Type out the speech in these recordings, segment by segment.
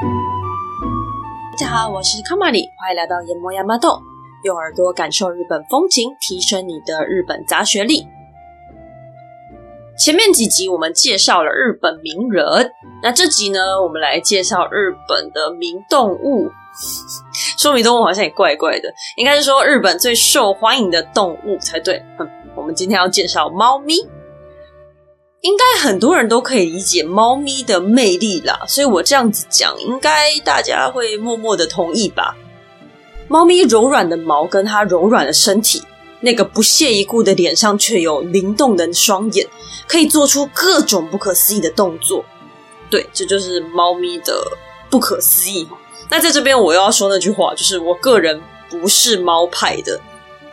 大家好，我是卡玛里，欢迎来到研磨亚麻豆，用耳朵感受日本风情，提升你的日本杂学力。前面几集我们介绍了日本名人，那这集呢，我们来介绍日本的名动物。说名动物好像也怪怪的，应该是说日本最受欢迎的动物才对。哼，我们今天要介绍猫咪。应该很多人都可以理解猫咪的魅力啦，所以我这样子讲，应该大家会默默的同意吧。猫咪柔软的毛跟它柔软的身体，那个不屑一顾的脸上却有灵动的双眼，可以做出各种不可思议的动作。对，这就是猫咪的不可思议。那在这边我要说那句话，就是我个人不是猫派的。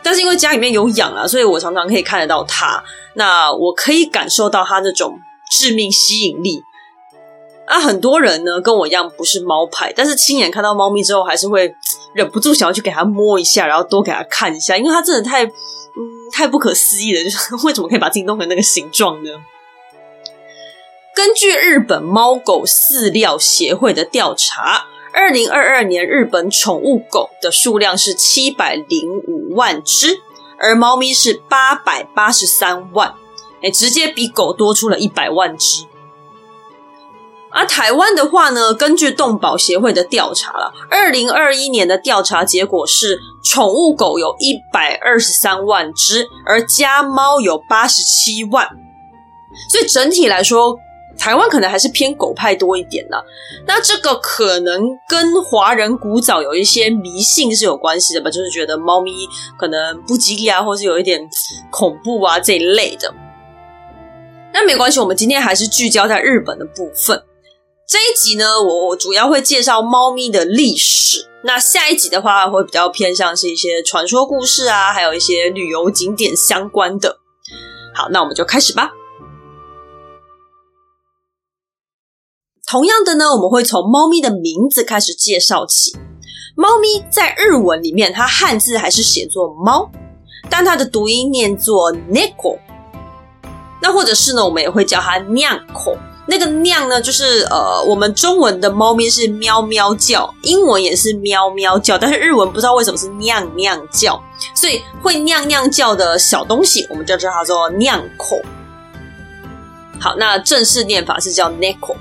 但是因为家里面有养啊，所以我常常可以看得到它。那我可以感受到它那种致命吸引力。啊，很多人呢跟我一样不是猫派，但是亲眼看到猫咪之后，还是会忍不住想要去给它摸一下，然后多给它看一下，因为它真的太嗯太不可思议了，就是为什么可以把自己弄成那个形状呢？根据日本猫狗饲料协会的调查。二零二二年，日本宠物狗的数量是七百零五万只，而猫咪是八百八十三万，哎，直接比狗多出了一百万只。而台湾的话呢，根据动保协会的调查了，二零二一年的调查结果是，宠物狗有一百二十三万只，而家猫有八十七万，所以整体来说。台湾可能还是偏狗派多一点啦，那这个可能跟华人古早有一些迷信是有关系的吧，就是觉得猫咪可能不吉利啊，或是有一点恐怖啊这一类的。那没关系，我们今天还是聚焦在日本的部分。这一集呢，我我主要会介绍猫咪的历史。那下一集的话，会比较偏向是一些传说故事啊，还有一些旅游景点相关的。好，那我们就开始吧。同样的呢，我们会从猫咪的名字开始介绍起。猫咪在日文里面，它汉字还是写作猫，但它的读音念作 neko。那或者是呢，我们也会叫它酿口。那个酿呢，就是呃，我们中文的猫咪是喵喵叫，英文也是喵喵叫，但是日文不知道为什么是酿酿叫，所以会酿酿叫的小东西，我们就叫它做酿口。好，那正式念法是叫 neko。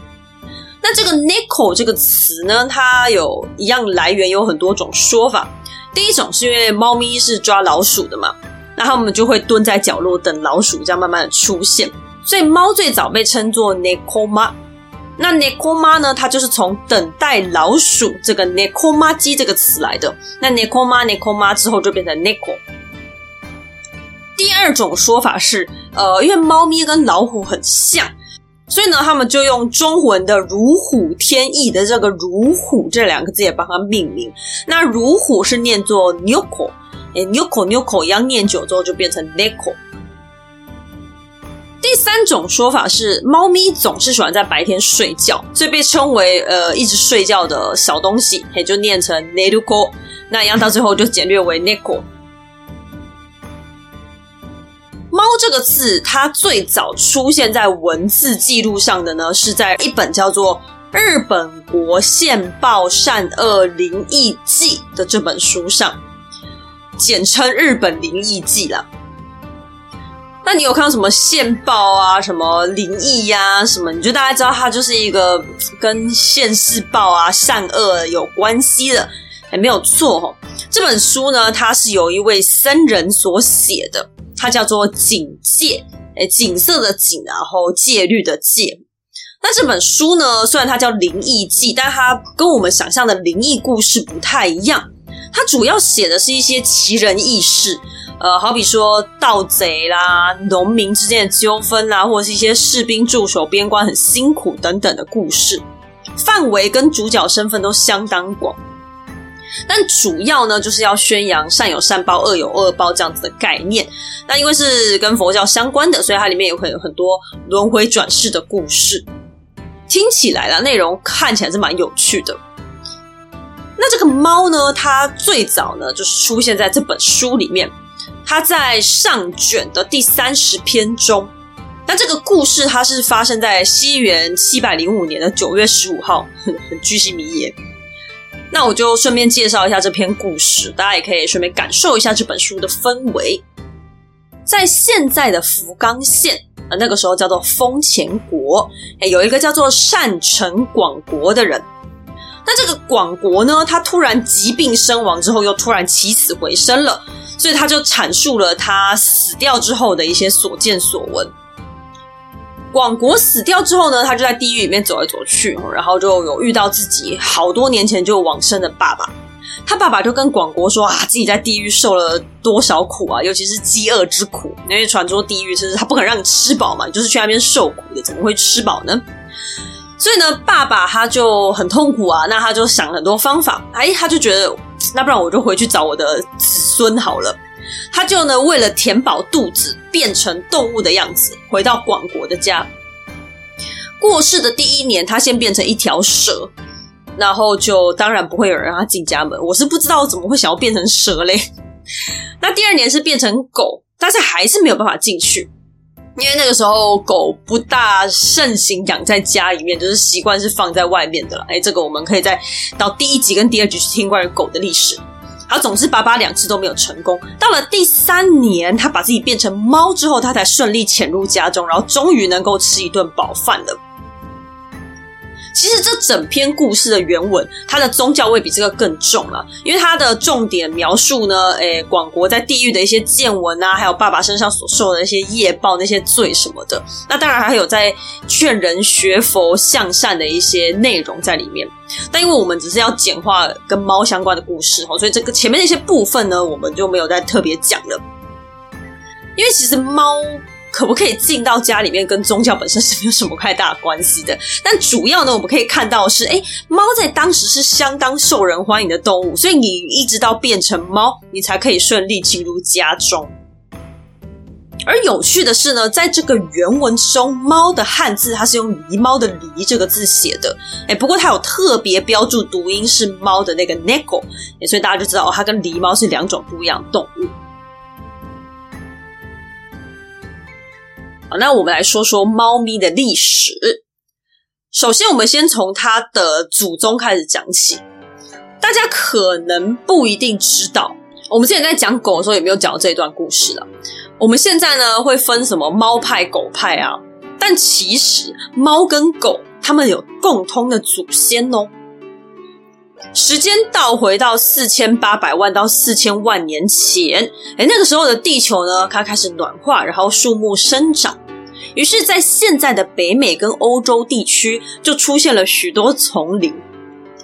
那这个 “neko” 这个词呢，它有一样来源，有很多种说法。第一种是因为猫咪是抓老鼠的嘛，那它们就会蹲在角落等老鼠，这样慢慢的出现。所以猫最早被称作 n i c k o m a。那 n i c k o m a 呢，它就是从等待老鼠这个 “nekomaji” 这个词来的。那 n i c k o m a n i c k o m a 之后就变成 “neko”。第二种说法是，呃，因为猫咪跟老虎很像。所以呢，他们就用中文的“如虎添翼”的这个“如虎”这两个字也帮它命名。那“如虎”是念作 “nyoko”，诶 nyoko nyoko 一样念久之后就变成 “neko”。第三种说法是，猫咪总是喜欢在白天睡觉，所以被称为呃一直睡觉的小东西，也就念成 “neruko”。那一样到最后就简略为 “neko”。猫这个字，它最早出现在文字记录上的呢，是在一本叫做《日本国宪报善恶灵异记》的这本书上，简称《日本灵异记》啦。那你有看到什么线报啊，什么灵异呀，什么？你就大概知道它就是一个跟现世报啊、善恶有关系的，还没有错哦。这本书呢，它是由一位僧人所写的。它叫做警戒，诶，景色的景，然后戒律的戒。那这本书呢，虽然它叫灵异记，但它跟我们想象的灵异故事不太一样。它主要写的是一些奇人异事，呃，好比说盗贼啦、农民之间的纠纷啦，或者是一些士兵驻守边关很辛苦等等的故事。范围跟主角身份都相当广。但主要呢，就是要宣扬善有善报、恶有恶报这样子的概念。那因为是跟佛教相关的，所以它里面有很很多轮回转世的故事。听起来啦，内容看起来是蛮有趣的。那这个猫呢，它最早呢就是出现在这本书里面。它在上卷的第三十篇中，那这个故事它是发生在西元七百零五年的九月十五号，很很居心迷也。那我就顺便介绍一下这篇故事，大家也可以顺便感受一下这本书的氛围。在现在的福冈县，呃，那个时候叫做丰前国，有一个叫做善城广国的人。那这个广国呢，他突然疾病身亡之后，又突然起死回生了，所以他就阐述了他死掉之后的一些所见所闻。广国死掉之后呢，他就在地狱里面走来走去，然后就有遇到自己好多年前就往生的爸爸。他爸爸就跟广国说啊，自己在地狱受了多少苦啊，尤其是饥饿之苦。因为传说地狱是他不肯让你吃饱嘛，你就是去那边受苦的，怎么会吃饱呢？所以呢，爸爸他就很痛苦啊，那他就想很多方法，哎，他就觉得那不然我就回去找我的子孙好了。他就呢，为了填饱肚子，变成动物的样子，回到广国的家。过世的第一年，他先变成一条蛇，然后就当然不会有人让他进家门。我是不知道怎么会想要变成蛇嘞。那第二年是变成狗，但是还是没有办法进去，因为那个时候狗不大盛行养在家里面，就是习惯是放在外面的了。哎，这个我们可以再到第一集跟第二集去听关于狗的历史。好，总之，爸爸两次都没有成功。到了第三年，他把自己变成猫之后，他才顺利潜入家中，然后终于能够吃一顿饱饭了。其实这整篇故事的原文，它的宗教味比这个更重了，因为它的重点描述呢，诶，广国在地狱的一些见闻啊，还有爸爸身上所受的一些业报、那些罪什么的。那当然还有在劝人学佛向善的一些内容在里面。但因为我们只是要简化跟猫相关的故事哈，所以这个前面那些部分呢，我们就没有再特别讲了。因为其实猫。可不可以进到家里面，跟宗教本身是没有什么太大关系的。但主要呢，我们可以看到是，诶，猫在当时是相当受人欢迎的动物，所以你一直到变成猫，你才可以顺利进入家中。而有趣的是呢，在这个原文中，猫的汉字它是用狸猫的“狸”这个字写的，诶，不过它有特别标注读音是猫的那个 “neko”，所以大家就知道哦，它跟狸猫是两种不一样的动物。那我们来说说猫咪的历史。首先，我们先从它的祖宗开始讲起。大家可能不一定知道，我们之前在讲狗的时候有没有讲到这一段故事了？我们现在呢会分什么猫派、狗派啊？但其实猫跟狗它们有共通的祖先哦。时间倒回到四千八百万到四千万年前，诶，那个时候的地球呢，它开始暖化，然后树木生长，于是，在现在的北美跟欧洲地区，就出现了许多丛林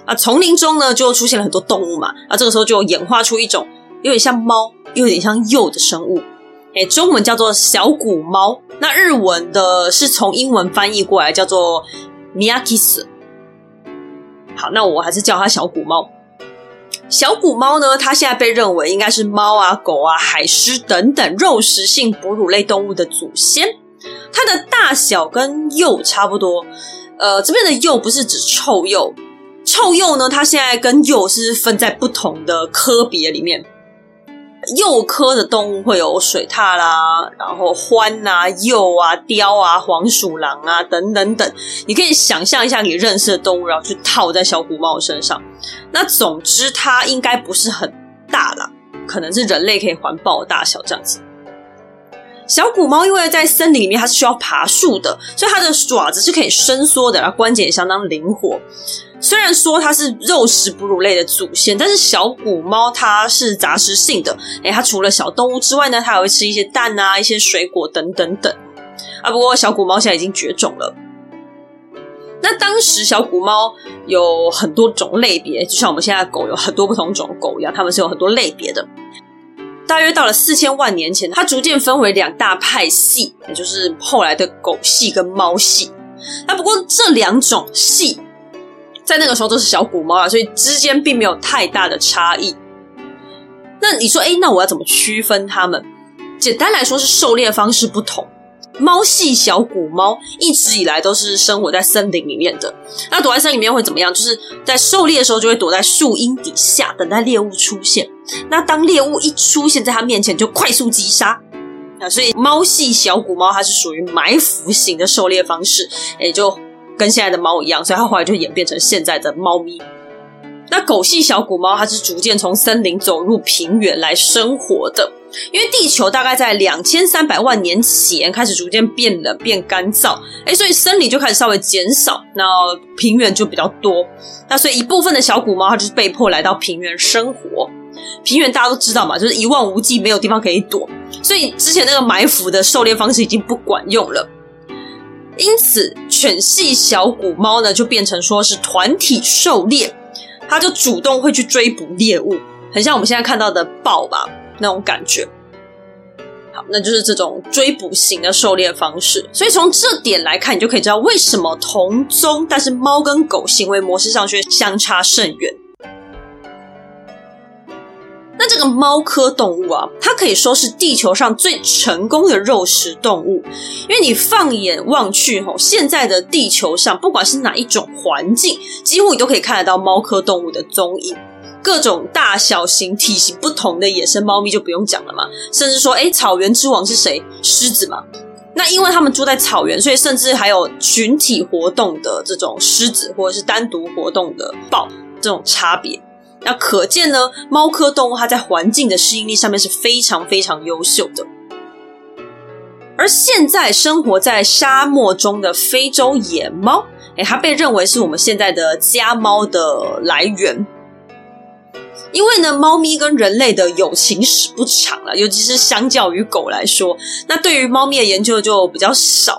啊。丛林中呢，就出现了很多动物嘛。啊，这个时候就演化出一种有点像猫，又有点像鼬的生物，诶，中文叫做小古猫。那日文的是从英文翻译过来，叫做 Miyakis。好，那我还是叫它小古猫。小古猫呢，它现在被认为应该是猫啊、狗啊、海狮等等肉食性哺乳类动物的祖先。它的大小跟鼬差不多。呃，这边的鼬不是指臭鼬，臭鼬呢，它现在跟鼬是分在不同的科别里面。鼬科的动物会有水獭啦，然后獾啊、鼬啊、雕啊、黄鼠狼啊等等等。你可以想象一下你认识的动物，然后去套在小虎猫身上。那总之，它应该不是很大啦，可能是人类可以环抱的大小这样子。小古猫因为在森林里面，它是需要爬树的，所以它的爪子是可以伸缩的，然后关节也相当灵活。虽然说它是肉食哺乳类的祖先，但是小古猫它是杂食性的。诶，它除了小动物之外呢，它还会吃一些蛋啊、一些水果等等等。啊，不过小古猫现在已经绝种了。那当时小古猫有很多种类别，就像我们现在狗有很多不同种狗一样，它们是有很多类别的。大约到了四千万年前，它逐渐分为两大派系，也就是后来的狗系跟猫系。那不过这两种系。在那个时候都是小古猫啊，所以之间并没有太大的差异。那你说，诶，那我要怎么区分它们？简单来说是狩猎方式不同。猫系小古猫一直以来都是生活在森林里面的。那躲在森林里面会怎么样？就是在狩猎的时候就会躲在树荫底下，等待猎物出现。那当猎物一出现在它面前，就快速击杀。啊，所以猫系小古猫它是属于埋伏型的狩猎方式，也就跟现在的猫一样，所以它后来就演变成现在的猫咪。那狗系小古猫它是逐渐从森林走入平原来生活的，因为地球大概在两千三百万年前开始逐渐变冷变干燥，诶，所以森林就开始稍微减少，那平原就比较多，那所以一部分的小古猫它就是被迫来到平原生活。平原大家都知道嘛，就是一望无际，没有地方可以躲，所以之前那个埋伏的狩猎方式已经不管用了。因此，犬系小古猫呢就变成说是团体狩猎，它就主动会去追捕猎物，很像我们现在看到的豹吧那种感觉。好，那就是这种追捕型的狩猎方式。所以从这点来看，你就可以知道为什么同宗，但是猫跟狗行为模式上却相差甚远。那这个猫科动物啊，它可以说是地球上最成功的肉食动物，因为你放眼望去，吼，现在的地球上，不管是哪一种环境，几乎你都可以看得到猫科动物的踪影。各种大小型、体型不同的野生猫咪就不用讲了嘛，甚至说，诶，草原之王是谁？狮子嘛。那因为他们住在草原，所以甚至还有群体活动的这种狮子，或者是单独活动的豹，这种差别。那可见呢，猫科动物它在环境的适应力上面是非常非常优秀的。而现在生活在沙漠中的非洲野猫，诶，它被认为是我们现在的家猫的来源。因为呢，猫咪跟人类的友情史不长了，尤其是相较于狗来说，那对于猫咪的研究就比较少。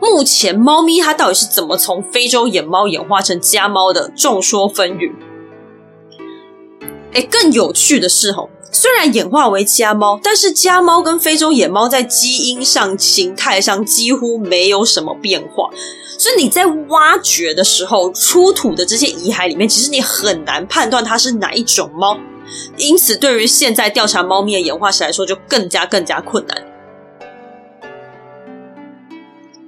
目前，猫咪它到底是怎么从非洲野猫演化成家猫的，众说纷纭。诶，更有趣的是吼，虽然演化为家猫，但是家猫跟非洲野猫在基因上、形态上几乎没有什么变化，所以你在挖掘的时候，出土的这些遗骸里面，其实你很难判断它是哪一种猫。因此，对于现在调查猫咪的演化史来说，就更加更加困难。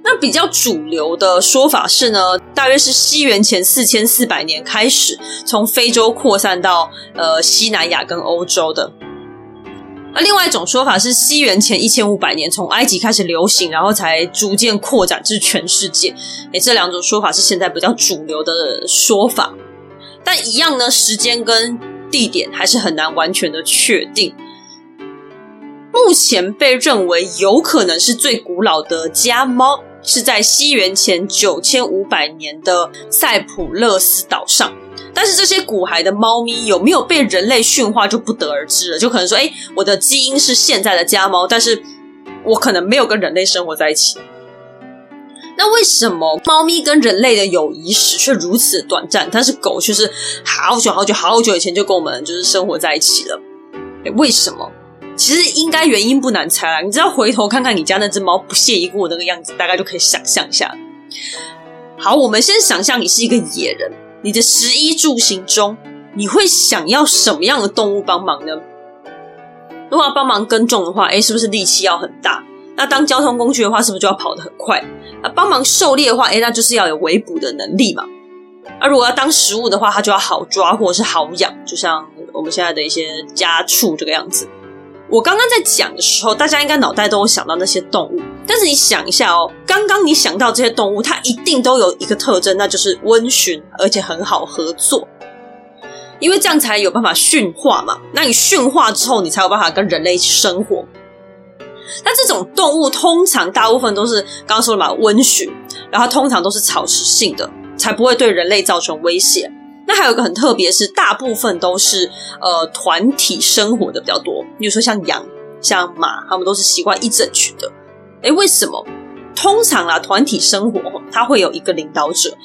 那比较主流的说法是呢，大约是西元前四千四百年开始，从非洲扩散到呃西南亚跟欧洲的。那另外一种说法是西元前一千五百年，从埃及开始流行，然后才逐渐扩展至全世界。诶，这两种说法是现在比较主流的说法，但一样呢，时间跟地点还是很难完全的确定。目前被认为有可能是最古老的家猫。是在西元前九千五百年的塞浦路斯岛上，但是这些骨骸的猫咪有没有被人类驯化就不得而知了。就可能说，诶，我的基因是现在的家猫，但是我可能没有跟人类生活在一起。那为什么猫咪跟人类的友谊史却如此短暂，但是狗却是好久好久好久以前就跟我们就是生活在一起了？为什么？其实应该原因不难猜啦，你只要回头看看你家那只猫不屑一顾那个样子，大概就可以想象一下。好，我们先想象你是一个野人，你的食衣住行中，你会想要什么样的动物帮忙呢？如果要帮忙耕种的话，诶，是不是力气要很大？那当交通工具的话，是不是就要跑得很快？那帮忙狩猎的话，诶，那就是要有围捕的能力嘛。啊如果要当食物的话，它就要好抓或者是好养，就像我们现在的一些家畜这个样子。我刚刚在讲的时候，大家应该脑袋都有想到那些动物，但是你想一下哦，刚刚你想到这些动物，它一定都有一个特征，那就是温驯，而且很好合作，因为这样才有办法驯化嘛。那你驯化之后，你才有办法跟人类一起生活。那这种动物通常大部分都是刚刚说了嘛，温驯，然后通常都是草食性的，才不会对人类造成威胁。那还有一个很特别，是大部分都是呃团体生活的比较多。比如说像羊、像马，他们都是习惯一整群的。诶，为什么？通常啊，团体生活它会有一个领导者，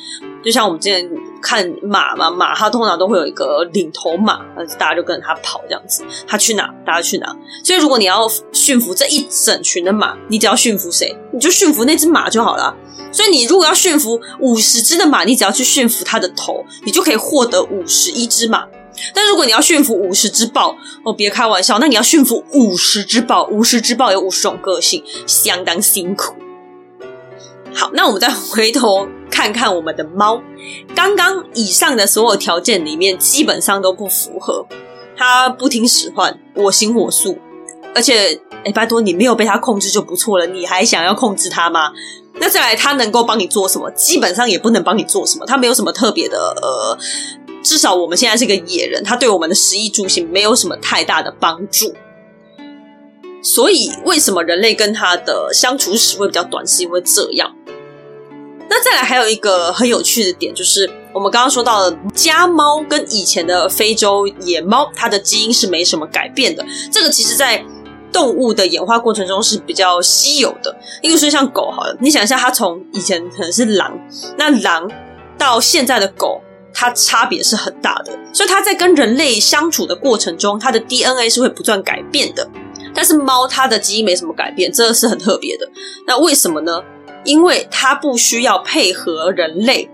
就像我们之前看马嘛，马它通常都会有一个领头马，大家就跟着他跑这样子。他去哪，大家去哪。所以如果你要驯服这一整群的马，你只要驯服谁，你就驯服那只马就好了。所以，你如果要驯服五十只的马，你只要去驯服它的头，你就可以获得五十一只马。但如果你要驯服五十只豹，哦，别开玩笑，那你要驯服五十只豹，五十只豹有五十种个性，相当辛苦。好，那我们再回头看看我们的猫，刚刚以上的所有条件里面，基本上都不符合。它不听使唤，我行我素，而且，哎，拜托你没有被它控制就不错了，你还想要控制它吗？那再来，它能够帮你做什么？基本上也不能帮你做什么，它没有什么特别的，呃，至少我们现在是个野人，它对我们的食衣住行没有什么太大的帮助。所以，为什么人类跟它的相处史会比较短？是因为这样。那再来还有一个很有趣的点，就是我们刚刚说到的家猫跟以前的非洲野猫，它的基因是没什么改变的。这个其实，在动物的演化过程中是比较稀有的。例如说像狗好了，你想一下，它从以前可能是狼，那狼到现在的狗，它差别是很大的。所以它在跟人类相处的过程中，它的 DNA 是会不断改变的。但是猫它的基因没什么改变，这是很特别的。那为什么呢？因为它不需要配合人类，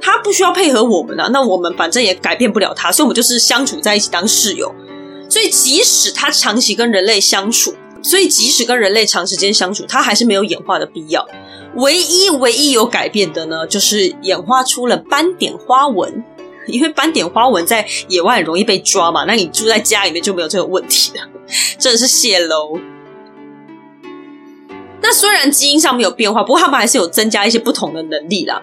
它不需要配合我们啊。那我们反正也改变不了它，所以我们就是相处在一起当室友。所以即使它长期跟人类相处，所以即使跟人类长时间相处，它还是没有演化的必要。唯一唯一有改变的呢，就是演化出了斑点花纹。因为斑点花纹在野外很容易被抓嘛，那你住在家里面就没有这个问题了。真是谢喽。那虽然基因上没有变化，不过他们还是有增加一些不同的能力啦。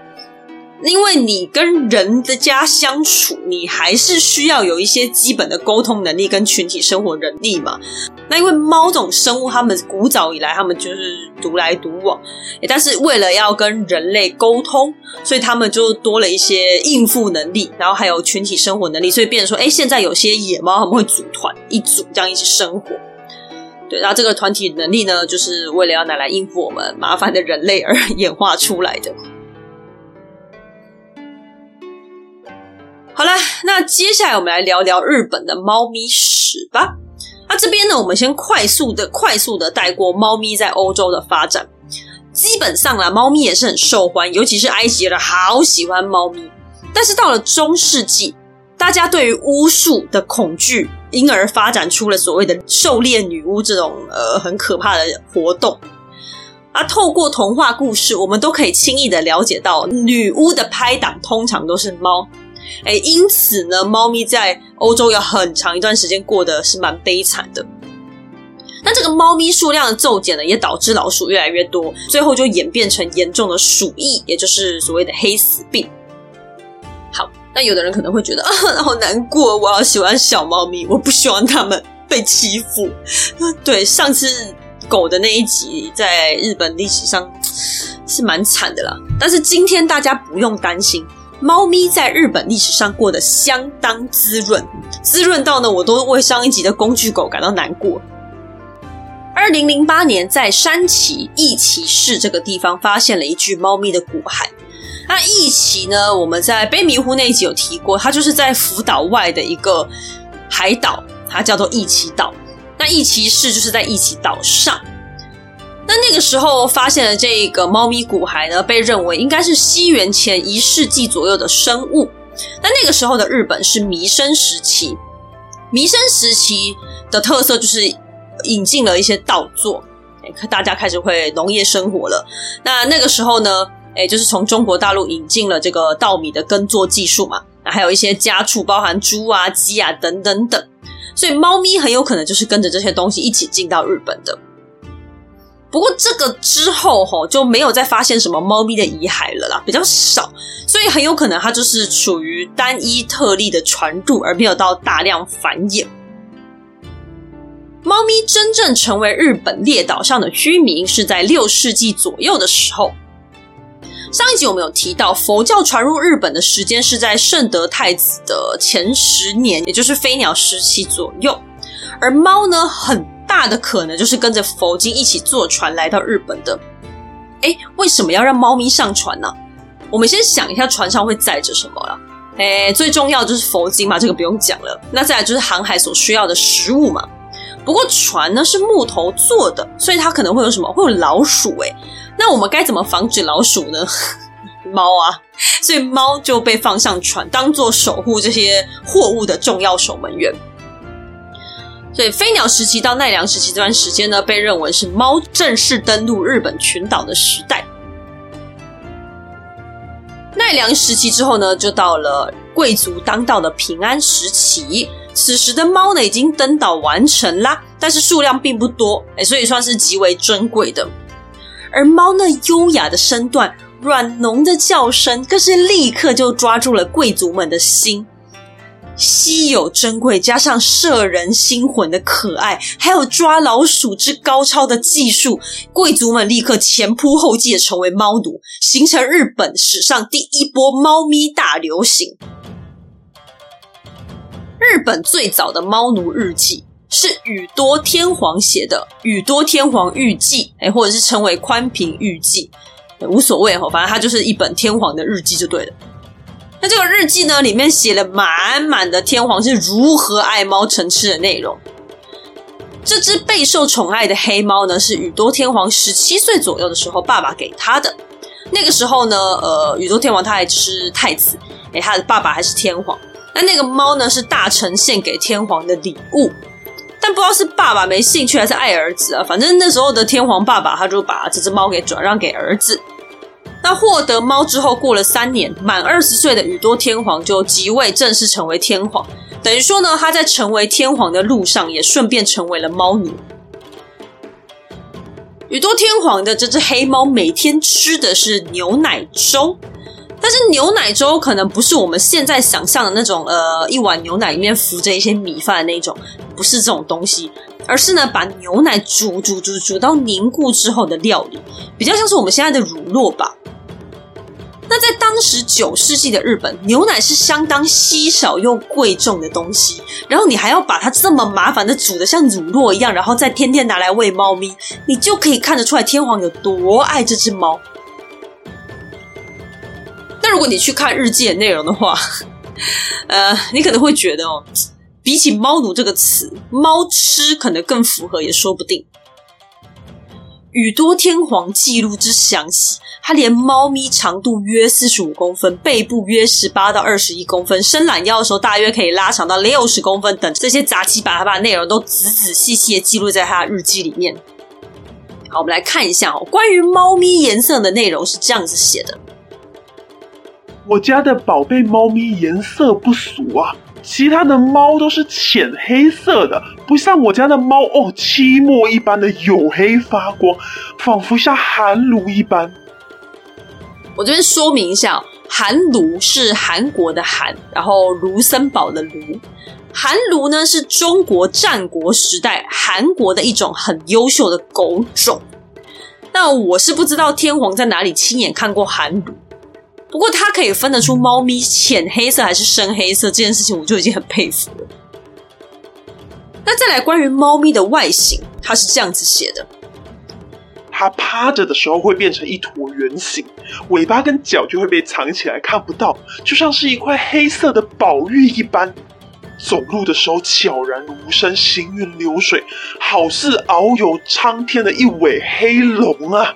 因为你跟人的家相处，你还是需要有一些基本的沟通能力跟群体生活能力嘛。那因为猫这种生物，它们古早以来他们就是独来独往，但是为了要跟人类沟通，所以他们就多了一些应付能力，然后还有群体生活能力，所以变成说，哎，现在有些野猫他们会组团一组这样一起生活。对，然后这个团体能力呢，就是为了要拿来应付我们麻烦的人类而 演化出来的。好了，那接下来我们来聊聊日本的猫咪史吧。那这边呢，我们先快速的、快速的带过猫咪在欧洲的发展。基本上啦，猫咪也是很受欢迎，尤其是埃及人好喜欢猫咪。但是到了中世纪，大家对于巫术的恐惧。因而发展出了所谓的狩猎女巫这种呃很可怕的活动啊。透过童话故事，我们都可以轻易的了解到，女巫的拍档通常都是猫。哎，因此呢，猫咪在欧洲有很长一段时间过得是蛮悲惨的。那这个猫咪数量的骤减呢，也导致老鼠越来越多，最后就演变成严重的鼠疫，也就是所谓的黑死病。那有的人可能会觉得啊，好难过，我好喜欢小猫咪，我不希望它们被欺负。对，上次狗的那一集在日本历史上是蛮惨的啦。但是今天大家不用担心，猫咪在日本历史上过得相当滋润，滋润到呢，我都为上一集的工具狗感到难过。二零零八年，在山崎义崎市这个地方发现了一具猫咪的骨骸。那义旗呢？我们在卑弥呼那一集有提过，它就是在福岛外的一个海岛，它叫做义旗岛。那义旗市就是在义旗岛上。那那个时候发现的这个猫咪骨骸呢，被认为应该是西元前一世纪左右的生物。那那个时候的日本是弥生时期，弥生时期的特色就是引进了一些稻作，大家开始会农业生活了。那那个时候呢？哎，就是从中国大陆引进了这个稻米的耕作技术嘛，那还有一些家畜，包含猪啊、鸡啊等等等，所以猫咪很有可能就是跟着这些东西一起进到日本的。不过这个之后吼就没有再发现什么猫咪的遗骸了啦，比较少，所以很有可能它就是处于单一特例的传入，而没有到大量繁衍。猫咪真正成为日本列岛上的居民是在六世纪左右的时候。上一集我们有提到，佛教传入日本的时间是在圣德太子的前十年，也就是飞鸟时期左右。而猫呢，很大的可能就是跟着佛经一起坐船来到日本的。诶，为什么要让猫咪上船呢？我们先想一下，船上会载着什么了？诶，最重要就是佛经嘛，这个不用讲了。那再来就是航海所需要的食物嘛。不过船呢是木头做的，所以它可能会有什么？会有老鼠诶。那我们该怎么防止老鼠呢？猫啊，所以猫就被放上船，当做守护这些货物的重要守门员。所以飞鸟时期到奈良时期这段时间呢，被认为是猫正式登陆日本群岛的时代。奈良时期之后呢，就到了贵族当道的平安时期。此时的猫呢，已经登岛完成啦。但是数量并不多，哎，所以算是极为珍贵的。而猫那优雅的身段、软浓的叫声，更是立刻就抓住了贵族们的心。稀有珍贵，加上摄人心魂的可爱，还有抓老鼠之高超的技术，贵族们立刻前仆后继的成为猫奴，形成日本史上第一波猫咪大流行。日本最早的猫奴日记是宇多天皇写的《宇多天皇日记》，哎，或者是称为《宽平日记》，无所谓哈，反正它就是一本天皇的日记就对了。那这个日记呢，里面写了满满的天皇是如何爱猫成痴的内容。这只备受宠爱的黑猫呢，是宇多天皇十七岁左右的时候爸爸给他的。那个时候呢，呃，宇多天皇他还只是太子，诶，他的爸爸还是天皇。那那个猫呢，是大臣献给天皇的礼物。但不知道是爸爸没兴趣还是爱儿子啊，反正那时候的天皇爸爸他就把这只猫给转让给儿子。那获得猫之后，过了三年，满二十岁的宇多天皇就即位，正式成为天皇。等于说呢，他在成为天皇的路上，也顺便成为了猫奴。宇多天皇的这只黑猫每天吃的是牛奶粥，但是牛奶粥可能不是我们现在想象的那种，呃，一碗牛奶里面浮着一些米饭的那种，不是这种东西，而是呢，把牛奶煮煮煮煮到凝固之后的料理，比较像是我们现在的乳酪吧。那在当时九世纪的日本，牛奶是相当稀少又贵重的东西，然后你还要把它这么麻烦的煮得像乳酪一样，然后再天天拿来喂猫咪，你就可以看得出来天皇有多爱这只猫。如果你去看日记的内容的话，呃，你可能会觉得哦，比起“猫奴”这个词，“猫痴”可能更符合，也说不定。宇多天皇记录之详细。他连猫咪长度约四十五公分，背部约十八到二十一公分，伸懒腰的时候大约可以拉长到六十公分等这些杂七杂八的内容都仔仔细细的记录在他的日记里面。好，我们来看一下哦，关于猫咪颜色的内容是这样子写的：我家的宝贝猫咪颜色不俗啊，其他的猫都是浅黑色的，不像我家的猫哦，漆墨一般的黝黑发光，仿佛像寒炉一般。我这边说明一下，韩卢是韩国的韩，然后卢森堡的卢。韩卢呢是中国战国时代韩国的一种很优秀的狗种。那我是不知道天皇在哪里亲眼看过韩卢，不过它可以分得出猫咪浅黑色还是深黑色这件事情，我就已经很佩服了。那再来关于猫咪的外形，它是这样子写的。它趴着的时候会变成一坨圆形，尾巴跟脚就会被藏起来看不到，就像是一块黑色的宝玉一般。走路的时候悄然无声，行云流水，好似遨游苍天的一尾黑龙啊！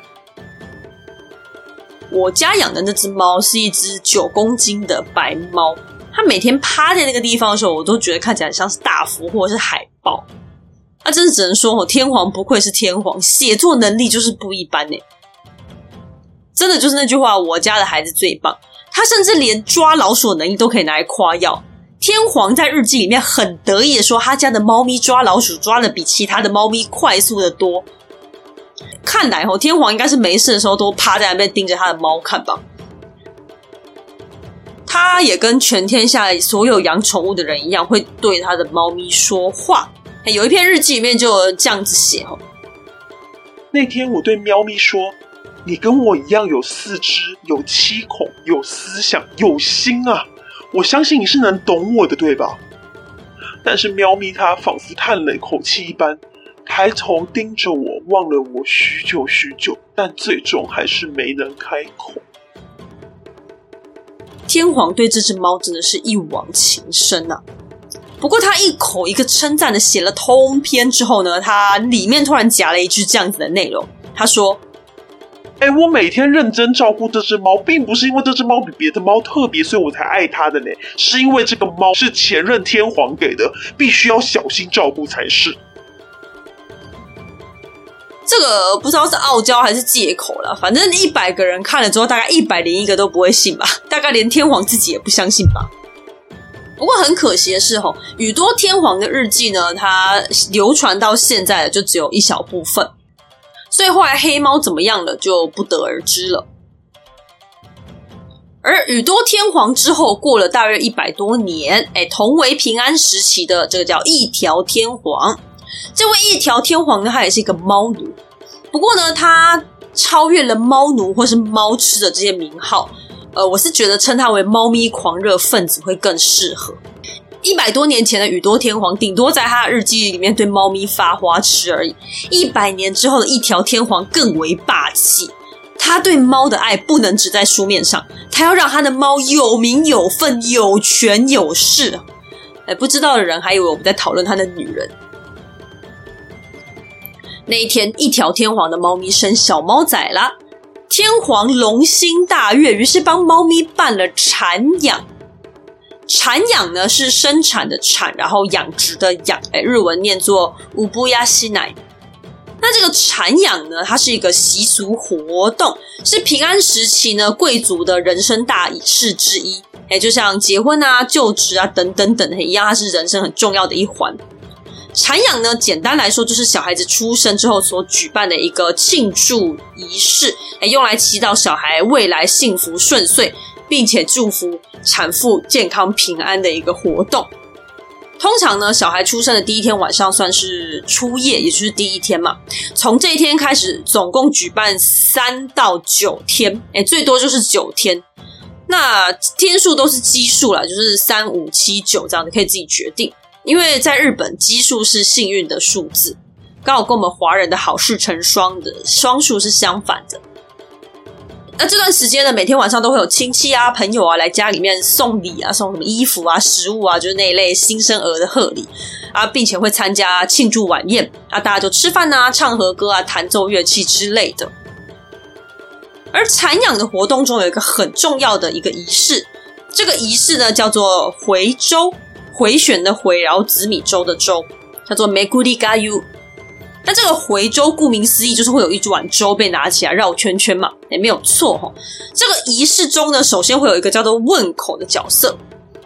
我家养的那只猫是一只九公斤的白猫，它每天趴在那个地方的时候，我都觉得看起来像是大福或者是海豹。那、真是只能说哦，天皇不愧是天皇，写作能力就是不一般呢。真的就是那句话，我家的孩子最棒。他甚至连抓老鼠的能力都可以拿来夸耀。天皇在日记里面很得意的说，他家的猫咪抓老鼠抓的比其他的猫咪快速的多。看来哦，天皇应该是没事的时候都趴在那边盯着他的猫看吧。他也跟全天下所有养宠物的人一样，会对他的猫咪说话。有一篇日记里面就这样子写哦。那天我对喵咪说：“你跟我一样有四肢，有七孔，有思想，有心啊！我相信你是能懂我的，对吧？”但是喵咪它仿佛叹了一口气一般，抬头盯着我，望了我许久许久，但最终还是没能开口。天皇对这只猫真的是一往情深啊！不过他一口一个称赞的写了通篇之后呢，他里面突然夹了一句这样子的内容。他说：“哎，我每天认真照顾这只猫，并不是因为这只猫比别的猫特别，所以我才爱它的呢，是因为这个猫是前任天皇给的，必须要小心照顾才是。”这个不知道是傲娇还是借口了，反正一百个人看了之后，大概一百零一个都不会信吧，大概连天皇自己也不相信吧。不过很可惜的是，吼宇多天皇的日记呢，它流传到现在的就只有一小部分，所以后来黑猫怎么样了就不得而知了。而宇多天皇之后过了大约一百多年，哎，同为平安时期的这个叫一条天皇，这位一条天皇呢，他也是一个猫奴，不过呢，他超越了猫奴或是猫痴的这些名号。呃，我是觉得称他为猫咪狂热分子会更适合。一百多年前的宇多天皇，顶多在他的日记里面对猫咪发花痴而已。一百年之后的一条天皇更为霸气，他对猫的爱不能只在书面上，他要让他的猫有名有份、有权有势。哎，不知道的人还以为我们在讨论他的女人。那一天，一条天皇的猫咪生小猫仔啦。天皇龙心大悦，于是帮猫咪办了产养。产养呢是生产的产，然后养殖的养，哎，日文念作乌布亚西奶。那这个产养呢，它是一个习俗活动，是平安时期呢贵族的人生大仪式之一。哎，就像结婚啊、就职啊等等等一样，它是人生很重要的一环。产养呢，简单来说就是小孩子出生之后所举办的一个庆祝仪式，哎，用来祈祷小孩未来幸福顺遂，并且祝福产妇健康平安的一个活动。通常呢，小孩出生的第一天晚上算是初夜，也就是第一天嘛。从这一天开始，总共举办三到九天，哎，最多就是九天。那天数都是奇数啦，就是三五七九这样子，可以自己决定。因为在日本，奇数是幸运的数字，刚好跟我们华人的好事成双的双数是相反的。那这段时间呢，每天晚上都会有亲戚啊、朋友啊来家里面送礼啊，送什么衣服啊、食物啊，就是那一类新生儿的贺礼啊，并且会参加庆祝晚宴啊，大家就吃饭啊、唱和歌啊、弹奏乐器之类的。而产养的活动中有一个很重要的一个仪式，这个仪式呢叫做回周。回旋的回，然后紫米粥的粥，叫做 Meguri Gayu。那这个回粥，顾名思义，就是会有一碗粥被拿起来绕圈圈嘛，也没有错哈。这个仪式中呢，首先会有一个叫做问口的角色，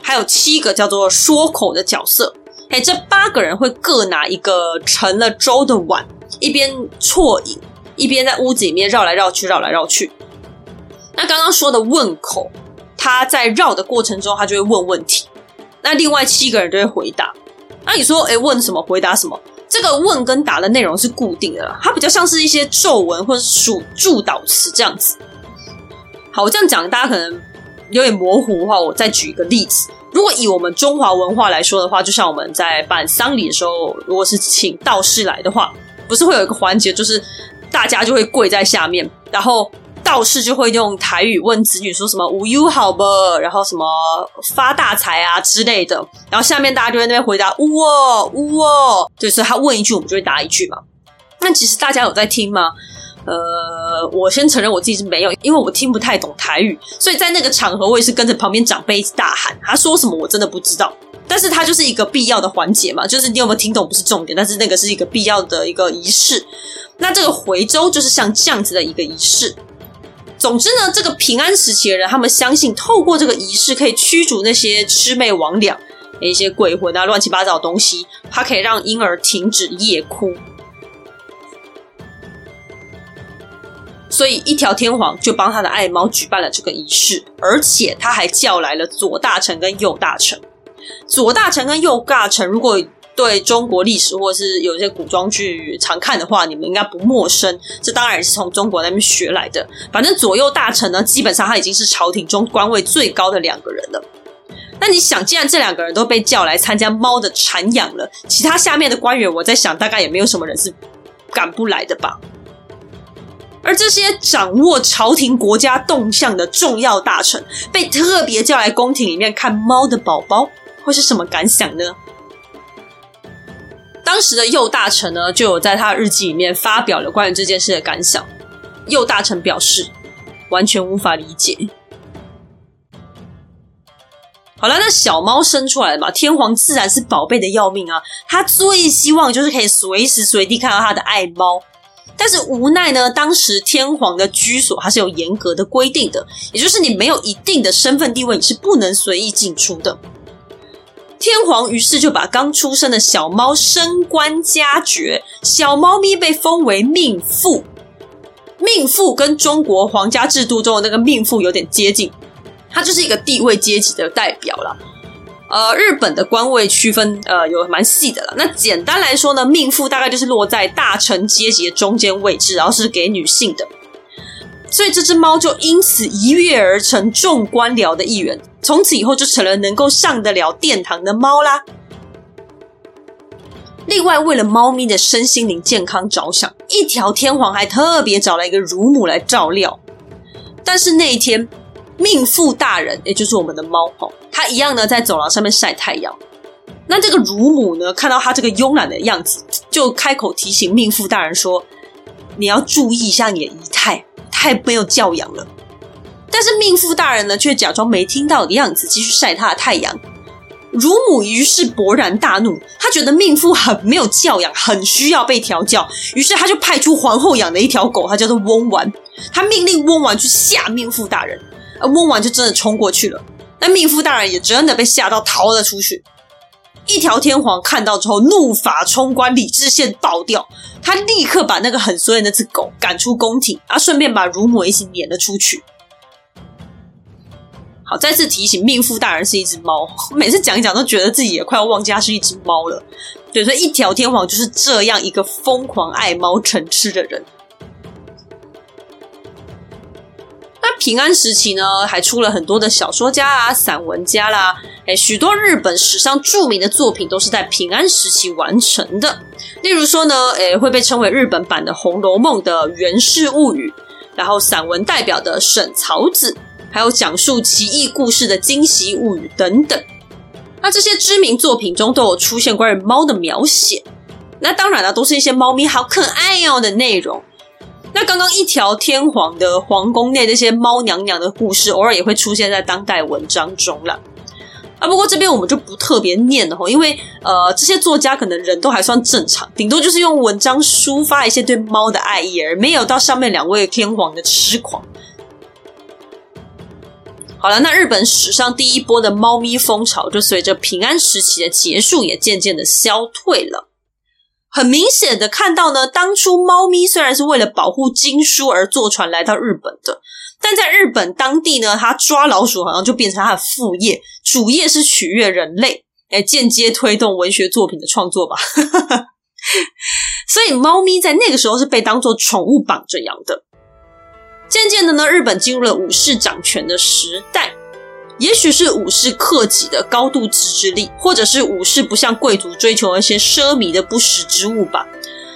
还有七个叫做说口的角色。哎，这八个人会各拿一个盛了粥的碗，一边啜饮，一边在屋子里面绕来绕去，绕来绕去。那刚刚说的问口，他在绕的过程中，他就会问问题。那另外七个人就会回答。那你说，诶，问什么？回答什么？这个问跟答的内容是固定的，它比较像是一些咒文或者是属祝祷词这样子。好，我这样讲，大家可能有点模糊的话，我再举一个例子。如果以我们中华文化来说的话，就像我们在办丧礼的时候，如果是请道士来的话，不是会有一个环节，就是大家就会跪在下面，然后。道士就会用台语问子女说什么“无忧好不”，然后什么发大财啊之类的，然后下面大家就在那边回答“呜哦呜哦”，就是他问一句，我们就会答一句嘛。那其实大家有在听吗？呃，我先承认我自己是没有，因为我听不太懂台语，所以在那个场合我也是跟着旁边长辈一直大喊，他说什么我真的不知道。但是它就是一个必要的环节嘛，就是你有没有听懂不是重点，但是那个是一个必要的一个仪式。那这个回州就是像这样子的一个仪式。总之呢，这个平安时期的人，他们相信透过这个仪式可以驱逐那些魑魅魍魎、一些鬼魂啊、乱七八糟的东西，它可以让婴儿停止夜哭。所以一条天皇就帮他的爱猫举办了这个仪式，而且他还叫来了左大臣跟右大臣。左大臣跟右大臣，如果对中国历史或者是有一些古装剧常看的话，你们应该不陌生。这当然是从中国那边学来的。反正左右大臣呢，基本上他已经是朝廷中官位最高的两个人了。那你想，既然这两个人都被叫来参加猫的产养了，其他下面的官员，我在想，大概也没有什么人是赶不来的吧。而这些掌握朝廷国家动向的重要大臣，被特别叫来宫廷里面看猫的宝宝，会是什么感想呢？当时的右大臣呢，就有在他日记里面发表了关于这件事的感想。右大臣表示，完全无法理解。好了，那小猫生出来嘛，天皇自然是宝贝的要命啊，他最希望就是可以随时随地看到他的爱猫。但是无奈呢，当时天皇的居所还是有严格的规定的，也就是你没有一定的身份地位，你是不能随意进出的。天皇于是就把刚出生的小猫升官加爵，小猫咪被封为命妇。命妇跟中国皇家制度中的那个命妇有点接近，它就是一个地位阶级的代表了。呃，日本的官位区分呃有蛮细的了。那简单来说呢，命妇大概就是落在大臣阶级的中间位置，然后是给女性的。所以这只猫就因此一跃而成众官僚的一员，从此以后就成了能够上得了殿堂的猫啦。另外，为了猫咪的身心灵健康着想，一条天皇还特别找来一个乳母来照料。但是那一天，命妇大人，也就是我们的猫，哈，它一样呢在走廊上面晒太阳。那这个乳母呢，看到它这个慵懒的样子，就开口提醒命妇大人说：“你要注意一下你的仪态。”太没有教养了，但是命妇大人呢，却假装没听到的样子，继续晒他的太阳。乳母于是勃然大怒，她觉得命妇很没有教养，很需要被调教，于是她就派出皇后养的一条狗，它叫做翁丸。她命令翁丸去吓命妇大人，而翁丸就真的冲过去了。那命妇大人也真的被吓到逃了出去。一条天皇看到之后，怒发冲冠，理智线爆掉。他立刻把那个很衰的那只狗赶出宫廷，啊，顺便把乳母一起撵了出去。好，再次提醒，命妇大人是一只猫。每次讲一讲，都觉得自己也快要忘记它是一只猫了。对，所以一条天皇就是这样一个疯狂爱猫成痴的人。那平安时期呢，还出了很多的小说家啊、散文家啦，诶，许多日本史上著名的作品都是在平安时期完成的。例如说呢，诶，会被称为日本版的《红楼梦》的《源氏物语》，然后散文代表的沈草子，还有讲述奇异故事的《惊喜物语》等等。那这些知名作品中都有出现关于猫的描写，那当然了，都是一些猫咪好可爱哦的内容。那刚刚一条天皇的皇宫内那些猫娘娘的故事，偶尔也会出现在当代文章中了。啊，不过这边我们就不特别念了哈，因为呃，这些作家可能人都还算正常，顶多就是用文章抒发一些对猫的爱意，而没有到上面两位天皇的痴狂。好了，那日本史上第一波的猫咪风潮，就随着平安时期的结束，也渐渐的消退了。很明显的看到呢，当初猫咪虽然是为了保护经书而坐船来到日本的，但在日本当地呢，它抓老鼠好像就变成它的副业，主业是取悦人类，来间接推动文学作品的创作吧。所以猫咪在那个时候是被当作宠物绑着养的。渐渐的呢，日本进入了武士掌权的时代。也许是武士克己的高度自制力，或者是武士不像贵族追求那些奢靡的不实之物吧。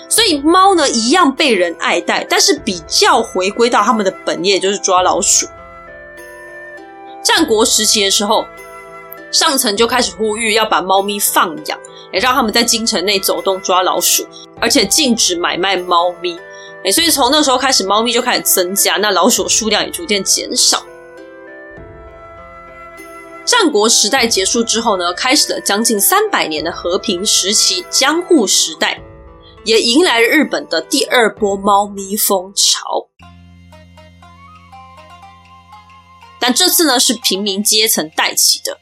所以猫呢，一样被人爱戴，但是比较回归到他们的本业，就是抓老鼠。战国时期的时候，上层就开始呼吁要把猫咪放养，也让他们在京城内走动抓老鼠，而且禁止买卖猫咪。哎，所以从那时候开始，猫咪就开始增加，那老鼠数量也逐渐减少。战国时代结束之后呢，开始了将近三百年的和平时期——江户时代，也迎来了日本的第二波猫咪风潮。但这次呢，是平民阶层带起的。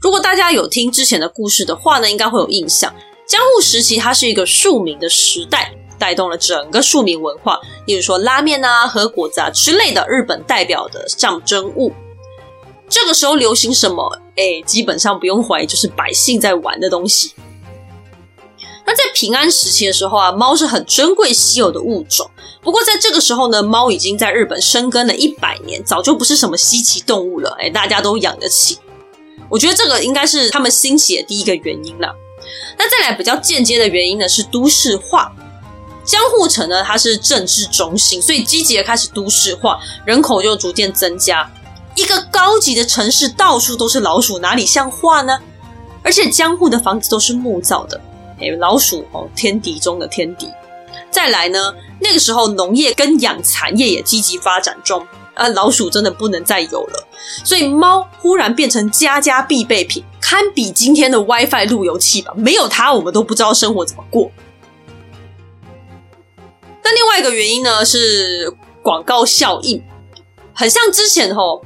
如果大家有听之前的故事的话呢，应该会有印象。江户时期它是一个庶民的时代，带动了整个庶民文化，例如说拉面啊、和果子啊之类的日本代表的象征物。这个时候流行什么？哎，基本上不用怀疑，就是百姓在玩的东西。那在平安时期的时候啊，猫是很珍贵稀有的物种。不过在这个时候呢，猫已经在日本生根了一百年，早就不是什么稀奇动物了。哎，大家都养得起。我觉得这个应该是他们兴起的第一个原因了。那再来比较间接的原因呢，是都市化。江户城呢，它是政治中心，所以积极的开始都市化，人口就逐渐增加。一个高级的城市，到处都是老鼠，哪里像话呢？而且江户的房子都是木造的，哎，老鼠哦，天敌中的天敌。再来呢，那个时候农业跟养蚕业也积极发展中，啊，老鼠真的不能再有了，所以猫忽然变成家家必备品，堪比今天的 WiFi 路由器吧。没有它，我们都不知道生活怎么过。那另外一个原因呢，是广告效应。很像之前吼，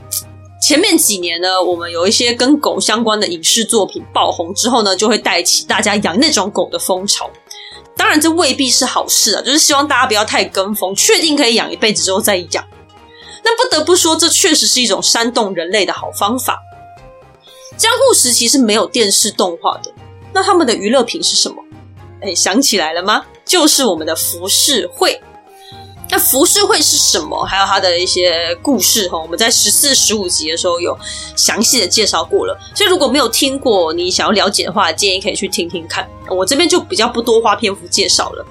前面几年呢，我们有一些跟狗相关的影视作品爆红之后呢，就会带起大家养那种狗的风潮。当然，这未必是好事啊，就是希望大家不要太跟风，确定可以养一辈子之后再养。那不得不说，这确实是一种煽动人类的好方法。江户时期是没有电视动画的，那他们的娱乐品是什么？哎，想起来了吗？就是我们的浮世绘。那浮世绘是什么？还有它的一些故事哈，我们在十四、十五集的时候有详细的介绍过了。所以如果没有听过，你想要了解的话，建议可以去听听看。我这边就比较不多花篇幅介绍了。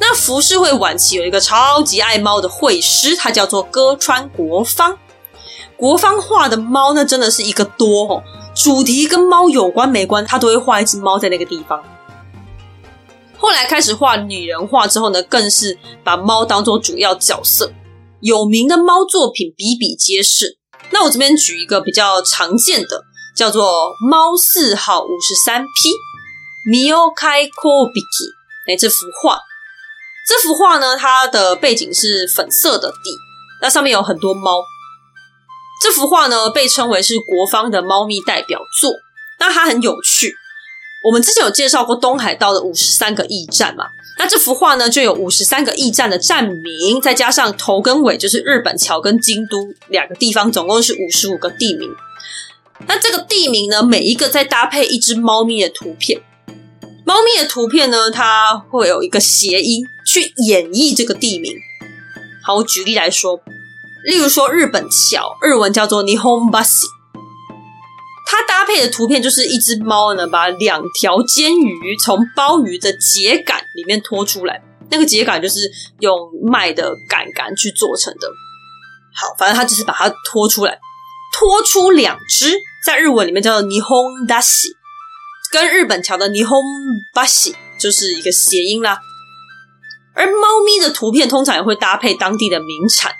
那浮世绘晚期有一个超级爱猫的绘师，他叫做歌川国芳。国芳画的猫那真的是一个多哦，主题跟猫有关没关，他都会画一只猫在那个地方。后来开始画拟人化之后呢，更是把猫当做主要角色，有名的猫作品比比皆是。那我这边举一个比较常见的，叫做《猫四号五十三匹》（Myokai Kobiki）。哎，这幅画，这幅画呢，它的背景是粉色的底，那上面有很多猫。这幅画呢，被称为是国方的猫咪代表作。那它很有趣。我们之前有介绍过东海道的五十三个驿站嘛？那这幅画呢，就有五十三个驿站的站名，再加上头跟尾，就是日本桥跟京都两个地方，总共是五十五个地名。那这个地名呢，每一个再搭配一只猫咪的图片。猫咪的图片呢，它会有一个谐音去演绎这个地名。好，我举例来说，例如说日本桥，日文叫做 Nihonbashi。它搭配的图片就是一只猫呢，把两条煎鱼从鲍鱼的秸稈里面拖出来。那个秸稈就是用麦的稈稈去做成的。好，反正它就是把它拖出来，拖出两只，在日文里面叫做 Nihondashi，跟日本桥的尼轰巴西就是一个谐音啦。而猫咪的图片通常也会搭配当地的名产，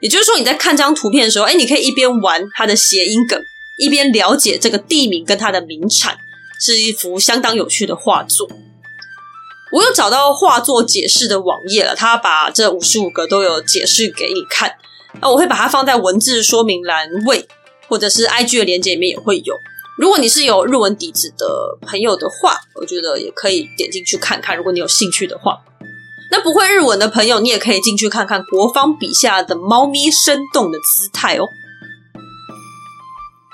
也就是说你在看这张图片的时候，哎，你可以一边玩它的谐音梗。一边了解这个地名跟它的名产，是一幅相当有趣的画作。我有找到画作解释的网页了，他把这五十五个都有解释给你看。那我会把它放在文字说明栏位，或者是 IG 的链接里面也会有。如果你是有日文底子的朋友的话，我觉得也可以点进去看看。如果你有兴趣的话，那不会日文的朋友，你也可以进去看看国芳笔下的猫咪生动的姿态哦。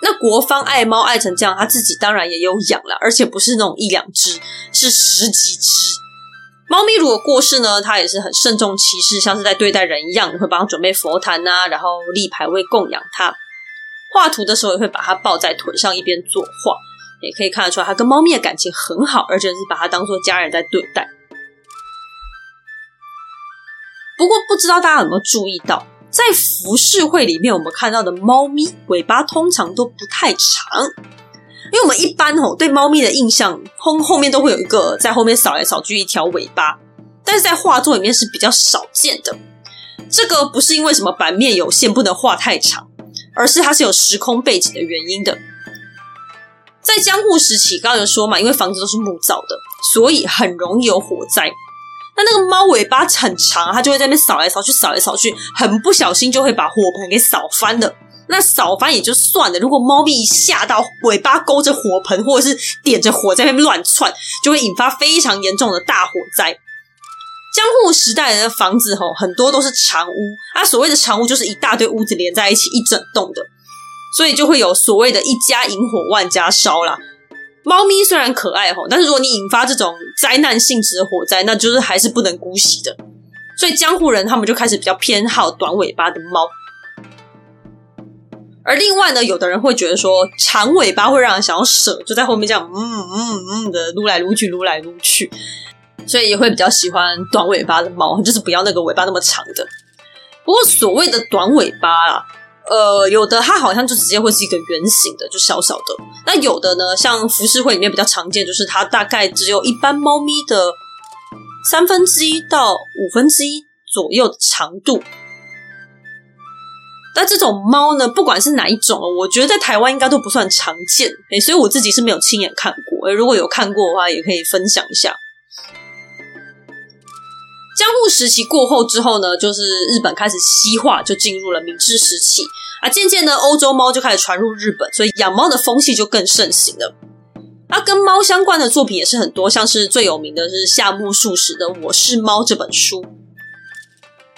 那国芳爱猫爱成这样，他自己当然也有养了，而且不是那种一两只，是十几只。猫咪如果过世呢，他也是很慎重其事，像是在对待人一样，会帮他准备佛坛啊，然后立牌位供养它。画图的时候也会把它抱在腿上一边作画，也可以看得出来他跟猫咪的感情很好，而且是把它当做家人在对待。不过不知道大家有没有注意到？在浮世绘里面，我们看到的猫咪尾巴通常都不太长，因为我们一般吼对猫咪的印象后后面都会有一个在后面扫来扫去一条尾巴，但是在画作里面是比较少见的。这个不是因为什么版面有限不能画太长，而是它是有时空背景的原因的。在江户时期，刚刚有说嘛，因为房子都是木造的，所以很容易有火灾。那那个猫尾巴很长，它就会在那边扫来扫去，扫来扫去，很不小心就会把火盆给扫翻了。那扫翻也就算了，如果猫咪一吓到，尾巴勾着火盆，或者是点着火在那边乱窜，就会引发非常严重的大火灾。江户时代的房子吼，很多都是长屋，啊，所谓的长屋就是一大堆屋子连在一起一整栋的，所以就会有所谓的一家引火万家烧啦。猫咪虽然可爱吼，但是如果你引发这种灾难性质的火灾，那就是还是不能姑息的。所以江湖人他们就开始比较偏好短尾巴的猫。而另外呢，有的人会觉得说长尾巴会让人想要舍，就在后面这样嗯嗯嗯的撸来撸去，撸来撸去，所以也会比较喜欢短尾巴的猫，就是不要那个尾巴那么长的。不过所谓的短尾巴啊。呃，有的它好像就直接会是一个圆形的，就小小的。那有的呢，像浮世绘里面比较常见，就是它大概只有一般猫咪的三分之一到五分之一左右的长度。但这种猫呢，不管是哪一种，我觉得在台湾应该都不算常见。哎，所以我自己是没有亲眼看过。诶，如果有看过的话，也可以分享一下。江户时期过后之后呢，就是日本开始西化，就进入了明治时期。啊，渐渐呢，欧洲猫就开始传入日本，所以养猫的风气就更盛行了。啊，跟猫相关的作品也是很多，像是最有名的是夏目漱石的《我是猫》这本书。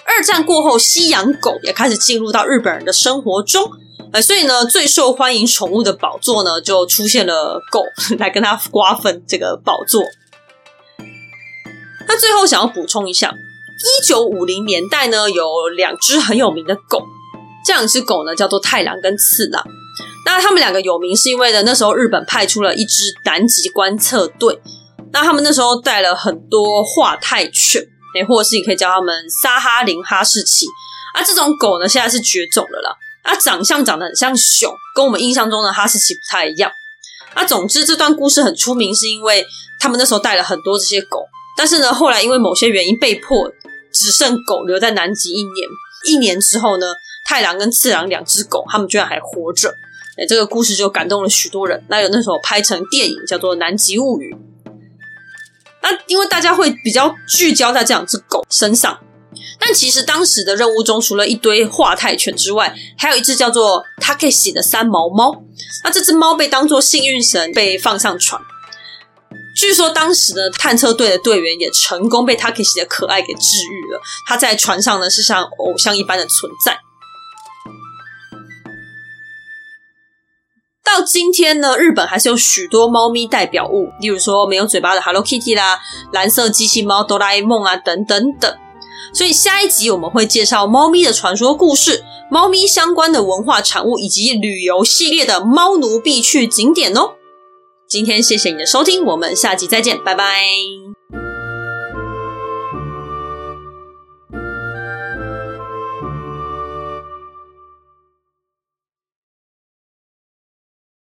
二战过后，西洋狗也开始进入到日本人的生活中，呃，所以呢，最受欢迎宠物的宝座呢，就出现了狗 来跟他瓜分这个宝座。那最后想要补充一下，一九五零年代呢，有两只很有名的狗，这两只狗呢叫做太郎跟次郎。那他们两个有名是因为呢，那时候日本派出了一支南极观测队，那他们那时候带了很多华泰犬，诶，或者是你可以叫他们萨哈林哈士奇啊。这种狗呢，现在是绝种了啦。啊，长相长得很像熊，跟我们印象中的哈士奇不太一样。啊，总之这段故事很出名，是因为他们那时候带了很多这些狗，但是呢，后来因为某些原因被迫只剩狗留在南极一年。一年之后呢，太郎跟次郎两只狗，他们居然还活着。哎，这个故事就感动了许多人。那有那时候拍成电影，叫做《南极物语》。那因为大家会比较聚焦在这两只狗身上，但其实当时的任务中，除了一堆化泰犬之外，还有一只叫做 Takeshi 的三毛猫。那这只猫被当作幸运神被放上船。据说当时的探测队的队员也成功被 Takeshi 的可爱给治愈了。他在船上呢，是像偶像一般的存在。到今天呢，日本还是有许多猫咪代表物，例如说没有嘴巴的 Hello Kitty 啦，蓝色机器猫哆啦 A 梦啊，等等等。所以下一集我们会介绍猫咪的传说故事、猫咪相关的文化产物以及旅游系列的猫奴必去景点哦。今天谢谢你的收听，我们下集再见，拜拜。